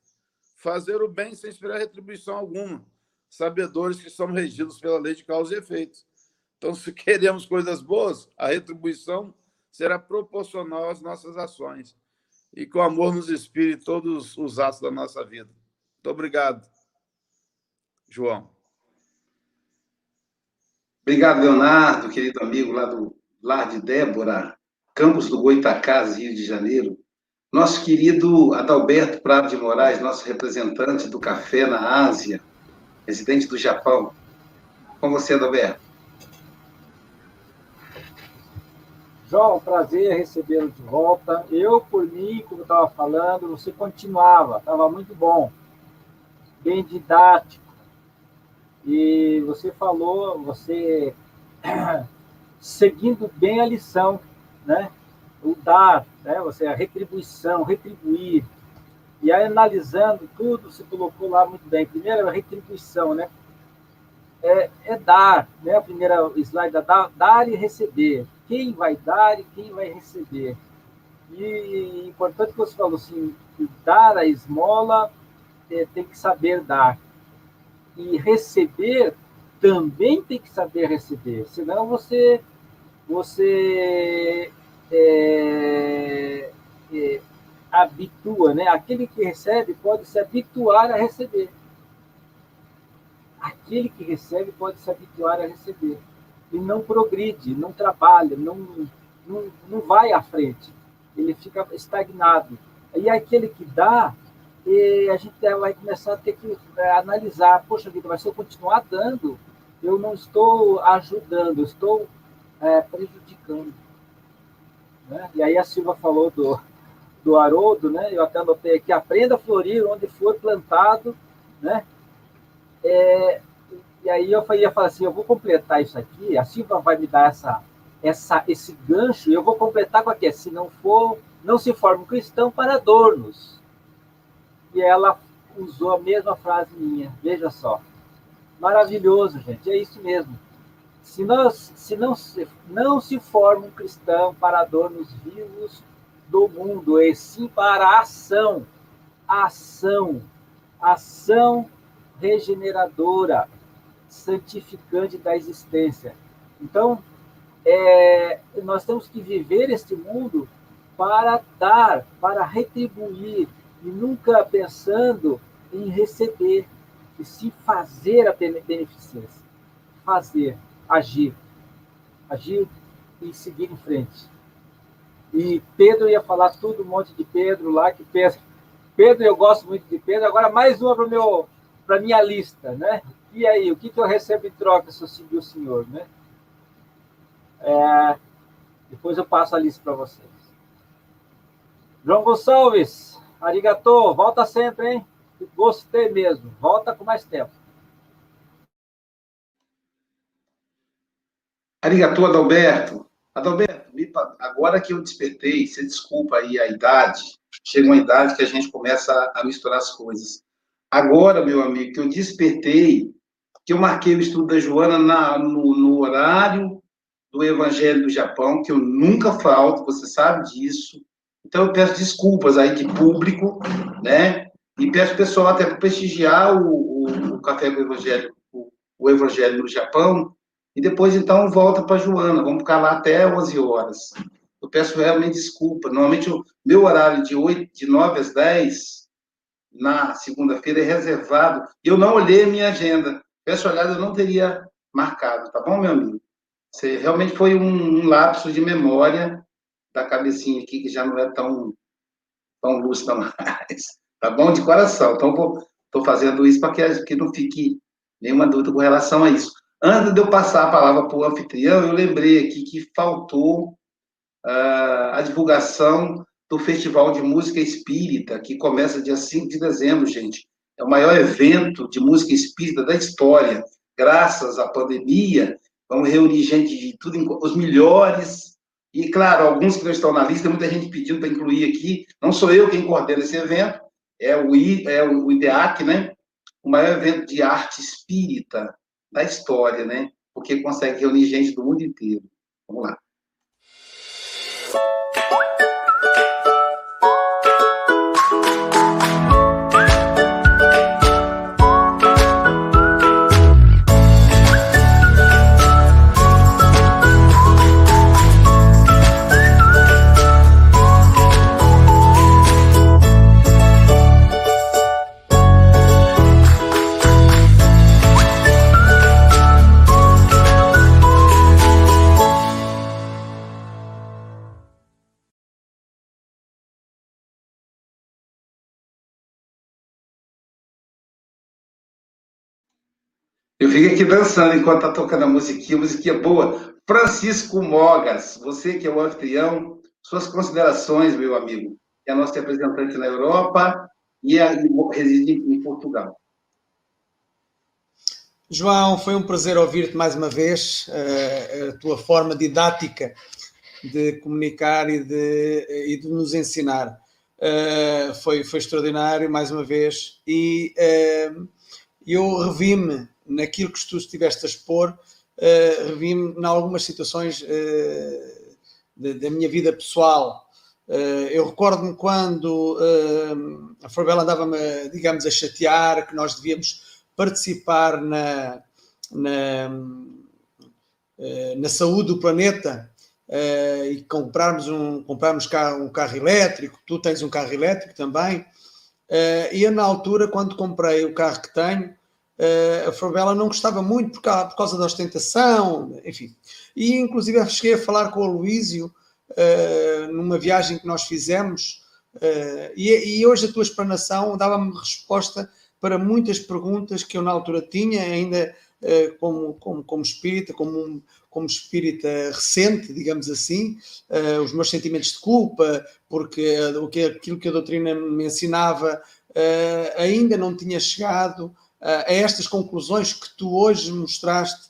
[SPEAKER 10] fazer o bem sem esperar retribuição alguma, sabedores que somos regidos pela lei de causa e efeito. Então, se queremos coisas boas, a retribuição será proporcional às nossas ações. E que o amor nos inspire todos os atos da nossa vida. Muito obrigado, João.
[SPEAKER 1] Obrigado, Leonardo, querido amigo lá do Lar de Débora, Campos do Goitacás, Rio de Janeiro. Nosso querido Adalberto Prado de Moraes, nosso representante do café na Ásia, residente do Japão. Com você, Adalberto.
[SPEAKER 4] João, prazer recebê-lo de volta. Eu, por mim, como estava falando, você continuava, estava muito bom, bem didático. E você falou, você seguindo bem a lição né? O dar, né? Você a retribuição, retribuir. E aí, analisando tudo, você colocou lá muito bem. Primeiro, a retribuição, né? É, é dar, né? A primeira slide é dar, dar e receber. Quem vai dar e quem vai receber. E importante que você falou assim, dar a esmola é, tem que saber dar. E receber também tem que saber receber. Senão você você é, é, habitua, né? Aquele que recebe pode se habituar a receber. Aquele que recebe pode se habituar a receber. E não progride, não trabalha, não, não, não vai à frente. Ele fica estagnado. E aquele que dá, a gente vai começar a ter que é, analisar, poxa vida, mas se eu continuar dando, eu não estou ajudando, eu estou é, prejudicando. Né? E aí a Silva falou do, do Haroldo, né? eu até anotei aqui, aprenda a florir onde for plantado, né? É, e aí eu ia falar assim, eu vou completar isso aqui, a Silva vai me dar essa, essa, esse gancho, e eu vou completar com aqui, se não for, não se forma um cristão para adornos. E ela usou a mesma frase minha, veja só. Maravilhoso, gente, é isso mesmo. Se, nós, se não, se não se forma um cristão para adornos vivos do mundo, e sim para a ação, ação, ação regeneradora, santificante da existência. Então, é, nós temos que viver este mundo para dar, para retribuir, e nunca pensando em receber, e sim fazer a beneficência. Fazer agir. Agir e seguir em frente. E Pedro ia falar tudo, um monte de Pedro lá, que Pedro, Pedro eu gosto muito de Pedro, agora mais uma para minha lista, né? E aí, o que, que eu recebo em troca se eu seguir o Senhor, né? É, depois eu passo a lista para vocês. João Gonçalves, arigatô, volta sempre, hein? Gostei mesmo, volta com mais tempo.
[SPEAKER 1] Arigatou, Adalberto. Adalberto, agora que eu despertei, você desculpa aí a idade, chega uma idade que a gente começa a misturar as coisas. Agora, meu amigo, que eu despertei, que eu marquei o estudo da Joana na, no, no horário do Evangelho do Japão, que eu nunca falto, você sabe disso. Então, eu peço desculpas aí de público, né? E peço pessoal até para prestigiar o, o, o Café do Evangelho, o, o Evangelho no Japão, e depois, então, volta para Joana. Vamos ficar lá até 11 horas. Eu peço realmente desculpa. Normalmente, o meu horário de, 8, de 9 às 10, na segunda-feira, é reservado. Eu não olhei a minha agenda. Peço olhada, eu não teria marcado, tá bom, meu amigo? Você, realmente foi um, um lapso de memória da cabecinha aqui, que já não é tão, tão lúcida mais. Tá bom? De coração. Então, estou fazendo isso para que, que não fique nenhuma dúvida com relação a isso. Antes de eu passar a palavra para o anfitrião, eu lembrei aqui que faltou uh, a divulgação do Festival de Música Espírita, que começa dia 5 de dezembro, gente. É o maior evento de música espírita da história. Graças à pandemia, vamos reunir gente de tudo, os melhores. E, claro, alguns que não estão na lista, muita gente pedindo para incluir aqui. Não sou eu quem coordena esse evento, é o, I, é o IDEAC, né? O maior evento de arte espírita da história, né? Porque consegue reunir gente do mundo inteiro. Vamos lá. Eu aqui dançando enquanto tá tocando a musiquinha, a musiquinha boa. Francisco Mogas, você que é o anfitrião, suas considerações, meu amigo. É nosso representante na Europa e, reside em Portugal.
[SPEAKER 5] João, foi um prazer ouvir-te mais uma vez, eh, a tua forma didática de comunicar e de, e de nos ensinar. Eh, foi, foi extraordinário, mais uma vez, e eh, eu revi-me naquilo que tu estiveste a expor, uh, revi-me em algumas situações uh, da minha vida pessoal. Uh, eu recordo-me quando a Forbela andava-me, digamos, a chatear que nós devíamos participar na, na, na saúde do planeta e comprarmos um, comprarmos um carro elétrico. Tu tens um carro elétrico também. e eu, na altura, quando comprei o carro que tenho, uh, a Forbella não gostava muito por causa, por causa, da ostentação, enfim. E inclusive cheguei a falar com o Luísio uh, numa viagem que nós fizemos, uh, e, e, hoje a tua explanação dava-me resposta para muitas perguntas que eu na altura tinha, ainda como, como, como espírita, como um, como espírita recente, digamos assim, os meus sentimentos de culpa, porque o que, aquilo que a doutrina me ensinava ainda não tinha chegado a estas conclusões que tu hoje mostraste.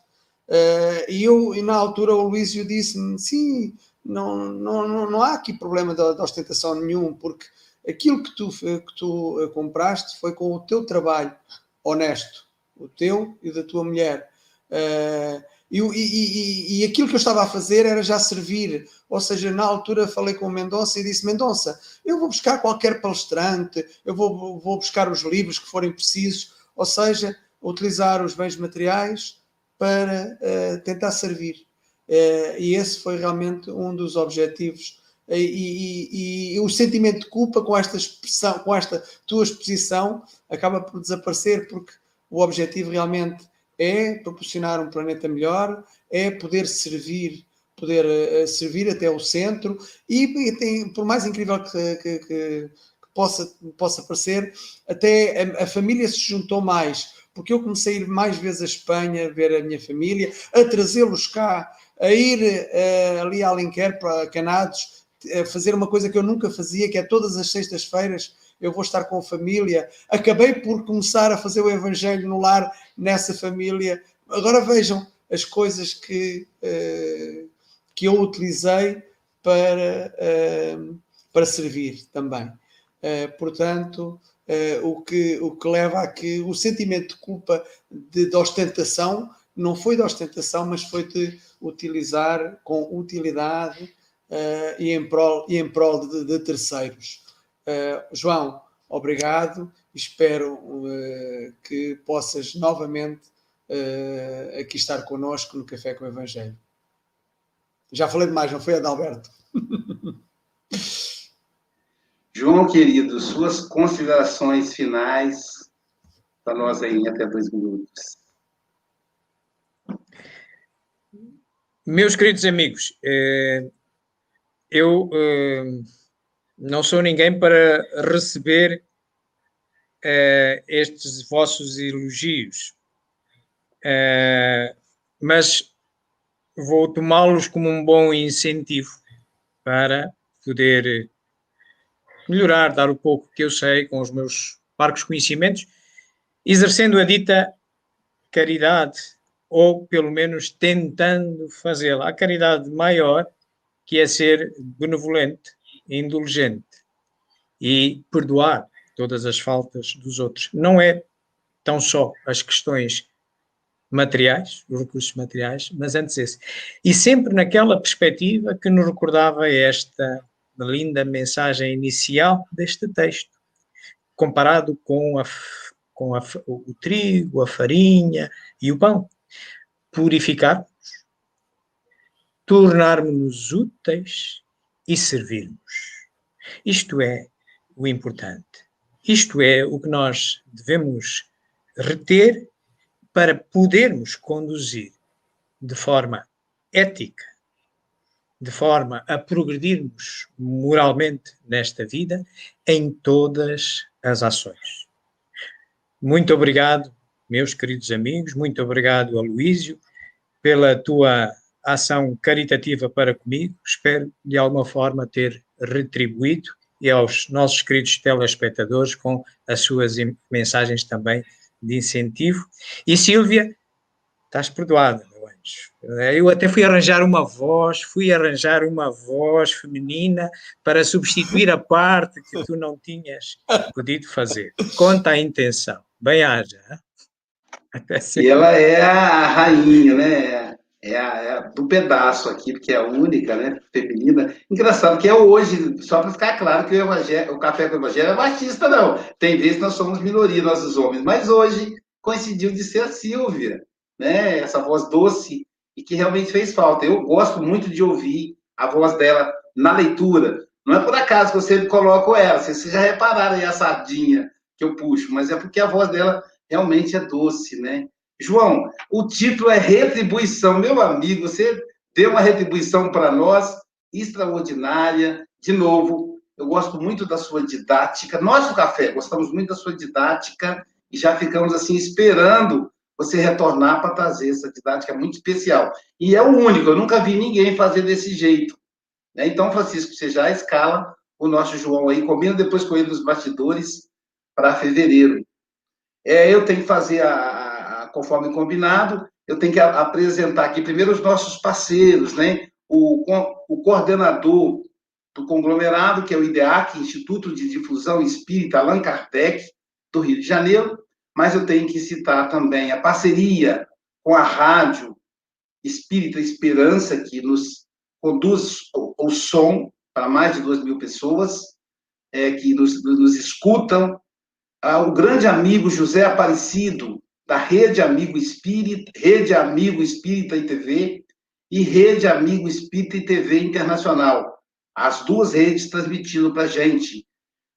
[SPEAKER 5] Uh, e eu, e na altura, o Luísio disse-me: sim, não, não, não há aqui problema de, de, ostentação nenhum, porque aquilo que tu, que tu eh, compraste foi com o teu trabalho honesto, o teu e da tua mulher. Uh, e, e, e, aquilo que eu estava a fazer era já servir. Ou seja, na altura falei com o Mendonça e disse: Mendonça, eu vou buscar qualquer palestrante, eu vou, vou buscar os livros que forem precisos ou seja, utilizar os bens materiais para uh, tentar servir. Uh, e esse foi realmente um dos objetivos. E, e, e, o sentimento de culpa com esta expressão, com esta tua exposição, acaba por desaparecer, porque o objetivo realmente é proporcionar um planeta melhor, é poder servir, poder uh, servir até o centro, e, e tem, por mais incrível que, que, que possa, possa parecer, até a, a, família se juntou mais, porque eu comecei a ir mais vezes à Espanha, ver a minha família, a trazê-los cá, a ir uh, ali a Alenquer para Canados, a fazer uma coisa que eu nunca fazia, que é todas as sextas-feiras eu vou estar com a família. Acabei por começar a fazer o Evangelho no lar nessa família. Agora vejam as coisas que, uh, que eu utilizei para, uh, para servir também. Eh, portanto, uh, o, que, o que leva a que o sentimento de culpa de, de, ostentação não foi de ostentação, mas foi de utilizar com utilidade uh, e, em prol, e em prol de, de terceiros. João, obrigado. Espero que possas novamente aqui estar conosco no Café com o Evangelho. Já falei demais, não foi, Adalberto?
[SPEAKER 1] João, querido, suas considerações finais para nós aí até dois minutos.
[SPEAKER 6] Meus queridos amigos, eh, eu eh, não sou ninguém para receber eh, estes vossos elogios, mas vou tomá-los como um bom incentivo para poder melhorar, dar o pouco que eu sei com os meus parcos conhecimentos, exercendo a dita caridade, ou pelo menos tentando fazê-la. A caridade maior, que é ser benevolente, indulgente e perdoar todas as faltas dos outros. Não é tão só as questões materiais, os recursos materiais, mas antes esse. E sempre naquela perspectiva que nos recordava esta linda mensagem inicial deste texto, comparado com, a, com a, o trigo, a farinha e o pão. Purificarmos, tornarmos-nos úteis e servirmos. Isto é o importante. Isto é o que nós devemos reter para podermos conduzir de forma ética de forma a progredirmos moralmente nesta vida em todas as ações. Muito obrigado, meus queridos amigos, muito obrigado, Aloísio, pela tua ação caritativa para comigo. Espero, de alguma forma, ter retribuído e aos nossos queridos telespectadores com as suas mensagens também de incentivo. E Silvia, estás perdoada. Eu até fui arranjar uma voz, fui arranjar uma voz feminina para substituir a parte que tu não tinhas podido fazer. Conta a intenção. Bem haja.
[SPEAKER 1] E ela é a rainha, né? É a, é a, do pedaço aqui, porque é a única, né? Feminina. Engraçado que é hoje, só para ficar claro que o, evangelho, o Café com o Evangelho é machista, não. Tem vezes que nós somos minoria, nós os homens, mas hoje coincidiu de ser a Silvia né? Essa voz doce e que realmente fez falta. Eu gosto muito de ouvir a voz dela na leitura. Não é por acaso que eu sempre coloco ela. Vocês já repararam aí a sardinha que eu puxo, mas é porque a voz dela realmente é doce, né? João, o título é Retribuição. Meu amigo, você deu uma retribuição para nós extraordinária. De novo, eu gosto muito da sua didática. Nós do Café gostamos muito da sua didática e já ficamos assim esperando você retornar para trazer essa didática muito especial. E é o único, eu nunca vi ninguém fazer desse jeito. Né? Então, Francisco, você já escala o nosso João aí, combina depois com ele nos bastidores para fevereiro. É, eu tenho que fazer, a, a, conforme combinado, eu tenho que a, apresentar aqui primeiro os nossos parceiros, né? O, o coordenador do conglomerado, que é o IDEAC, Instituto de Difusão Espírita Allan Kardec, do Rio de Janeiro, mas eu tenho que citar também a parceria com a Rádio Espírita Esperança, que nos conduz o, o som para mais de duas mil pessoas, é, que nos, nos escutam. Ah, o grande amigo José Aparecido, da Rede Amigo Espírita, Rede Amigo Espírita e TV, e Rede Amigo Espírita e TV Internacional. As duas redes transmitindo para a gente.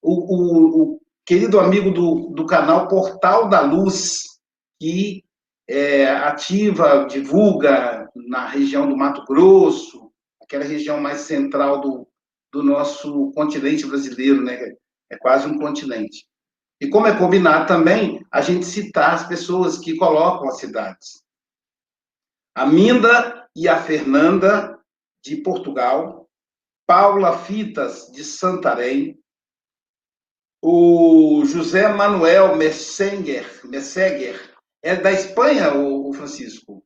[SPEAKER 1] O, o, querido amigo do, do canal Portal da Luz, que é, ativa, divulga na região do Mato Grosso, aquela região mais central do, do nosso continente brasileiro, né? É quase um continente. E como é combinado também, a gente citar as pessoas que colocam as cidades. A Minda e a Fernanda, de Portugal, Paula Fitas, de Santarém, o José Manuel Messenger, Messeger é da Espanha, o Francisco?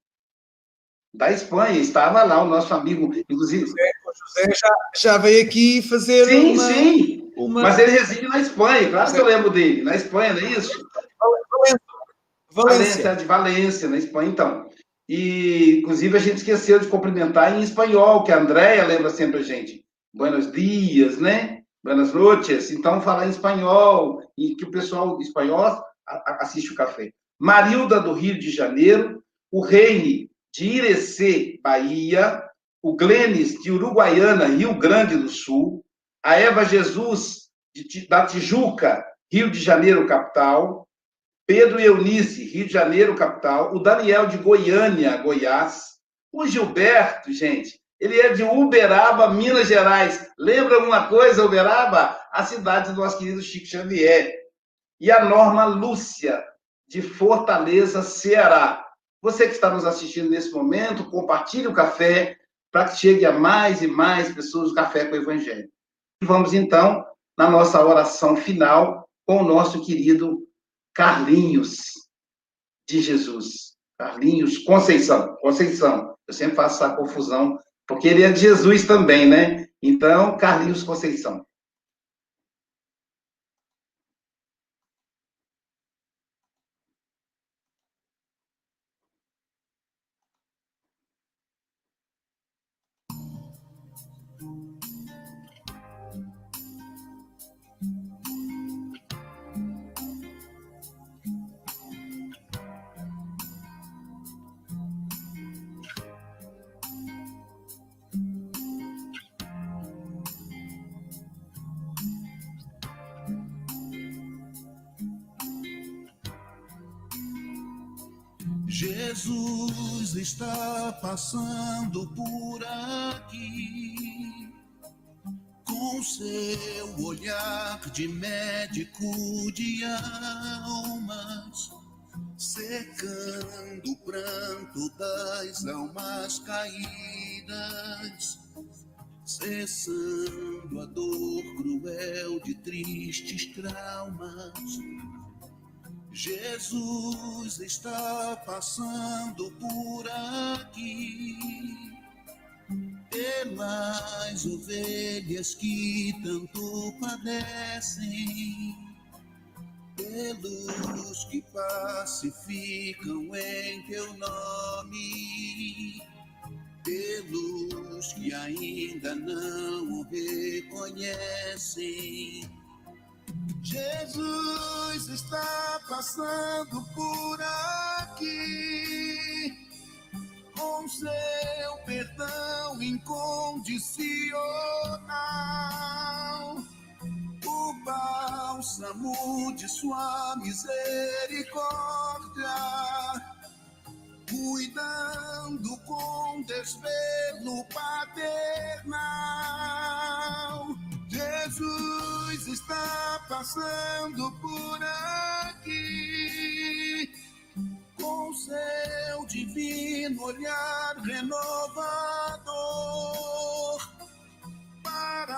[SPEAKER 1] Da Espanha, estava lá o nosso amigo, inclusive. O
[SPEAKER 5] José já, já veio aqui fazer.
[SPEAKER 1] Sim, uma, sim. Uma... Mas ele reside na Espanha, claro que eu lembro dele. Na Espanha, não é isso? Valência. Valência, de Valência, na Espanha, então. E, inclusive, a gente esqueceu de cumprimentar em espanhol, que a Andréia lembra sempre a gente. Buenos dias, né? Buenas noches. Então, falar em espanhol e que o pessoal espanhol assiste o café. Marilda, do Rio de Janeiro. O Reine, de Irecê, Bahia. o Glenis, de Uruguaiana, Rio Grande do Sul, a Eva Jesus, de, da Tijuca, Rio de Janeiro, capital, Pedro Eunice, Rio de Janeiro, capital, o Daniel de Goiânia, Goiás, o Gilberto, gente, ele é de Uberaba, Minas Gerais. Lembra alguma coisa, Uberaba? A cidade do nosso querido Chico Xavier. E a Norma Lúcia, de Fortaleza, Ceará. Você que está nos assistindo nesse momento, compartilhe o café para que chegue a mais e mais pessoas o café com o Evangelho. E vamos então na nossa oração final com o nosso querido Carlinhos de Jesus. Carlinhos Conceição. Conceição. Eu sempre faço essa confusão, porque ele é de Jesus também, né? Então, Carlinhos Conceição.
[SPEAKER 10] Passando por aqui com seu olhar de médico de almas, secando o pranto das almas caídas, cessando a dor cruel de tristes traumas Jesus está passando por aqui. Pelas ovelhas que tanto padecem, pelos que pacificam em teu nome, pelos que ainda não o reconhecem Jesus está passando por aqui. Com seu perdão incondicional, o bálsamo de sua misericórdia, cuidando com desvelo paternal. Jesus está passando por aqui. Com seu divino olhar renovador parábolas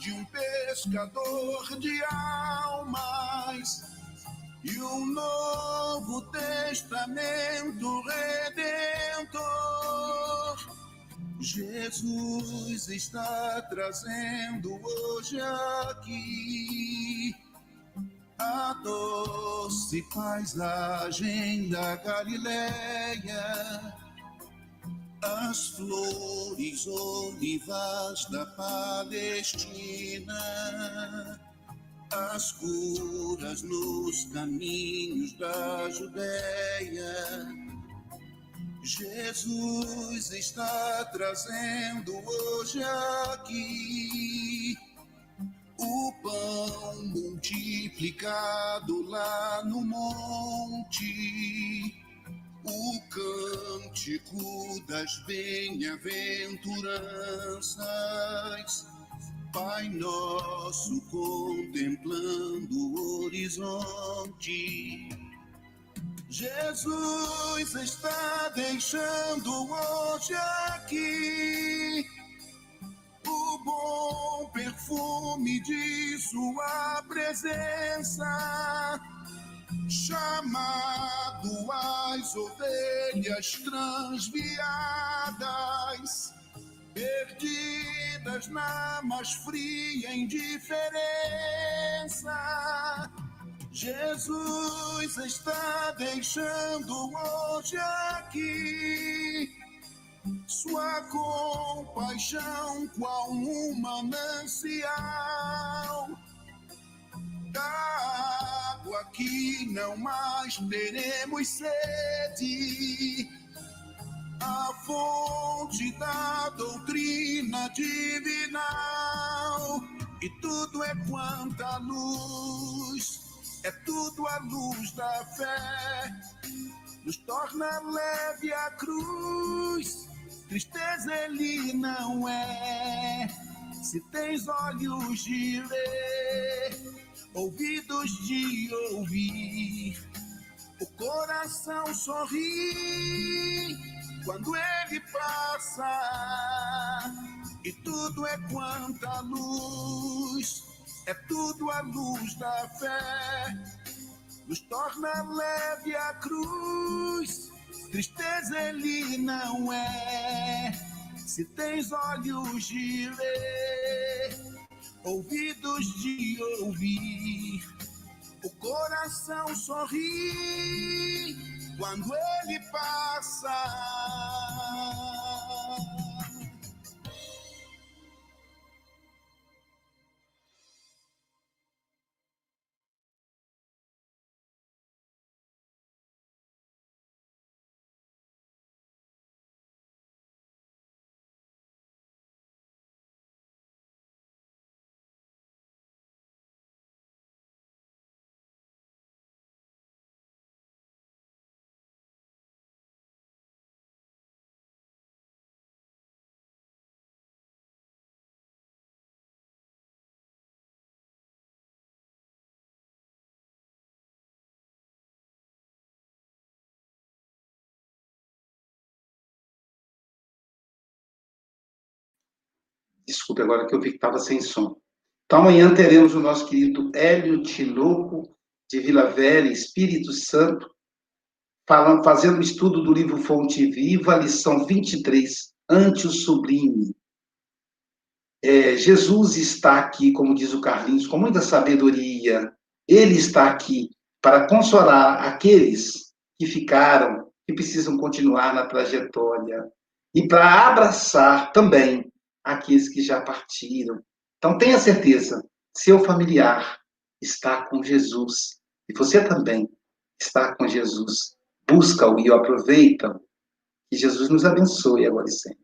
[SPEAKER 10] de um pescador de almas e um novo testamento redentor Jesus está trazendo hoje aqui a doce paisagem da Galileia, as flores olivas da Palestina, as curas nos caminhos da Judéia Jesus está trazendo hoje aqui o pão multiplicado lá no monte, o cântico das bem-aventuranças. Pai nosso contemplando o horizonte Jesus está deixando hoje aqui o bom perfume de Sua presença, chamado às ovelhas transviadas, perdidas na mais fria indiferença Jesus está deixando hoje aqui sua compaixão qual um manancial da água que não mais teremos sede a fonte da doutrina divinal. E tudo é quanta luz, é tudo a luz da fé. Nos torna leve a cruz, tristeza ele não é. Se tens olhos de ver, ouvidos de ouvir, o coração sorri quando ele passa. E tudo é quanta luz, é tudo a luz da fé. Nos torna leve a cruz, tristeza ele não é. Se tens olhos de ver, ouvidos de ouvir, o coração sorri quando ele passa.
[SPEAKER 1] Desculpe agora que eu vi que estava sem som. Então, amanhã teremos o nosso querido Hélio Tinoco, de Vila Velha, Espírito Santo, falando, fazendo o estudo do livro Fonte Viva, lição 23, Ante o Sublime. É, Jesus está aqui, como diz o Carlinhos, com muita sabedoria. Ele está aqui para consolar aqueles que ficaram, que precisam continuar na trajetória, e para abraçar também aqueles que já partiram. Então tenha certeza, seu familiar está com Jesus e você também está com Jesus. Busca-o e aproveita. Que Jesus nos abençoe agora e sempre.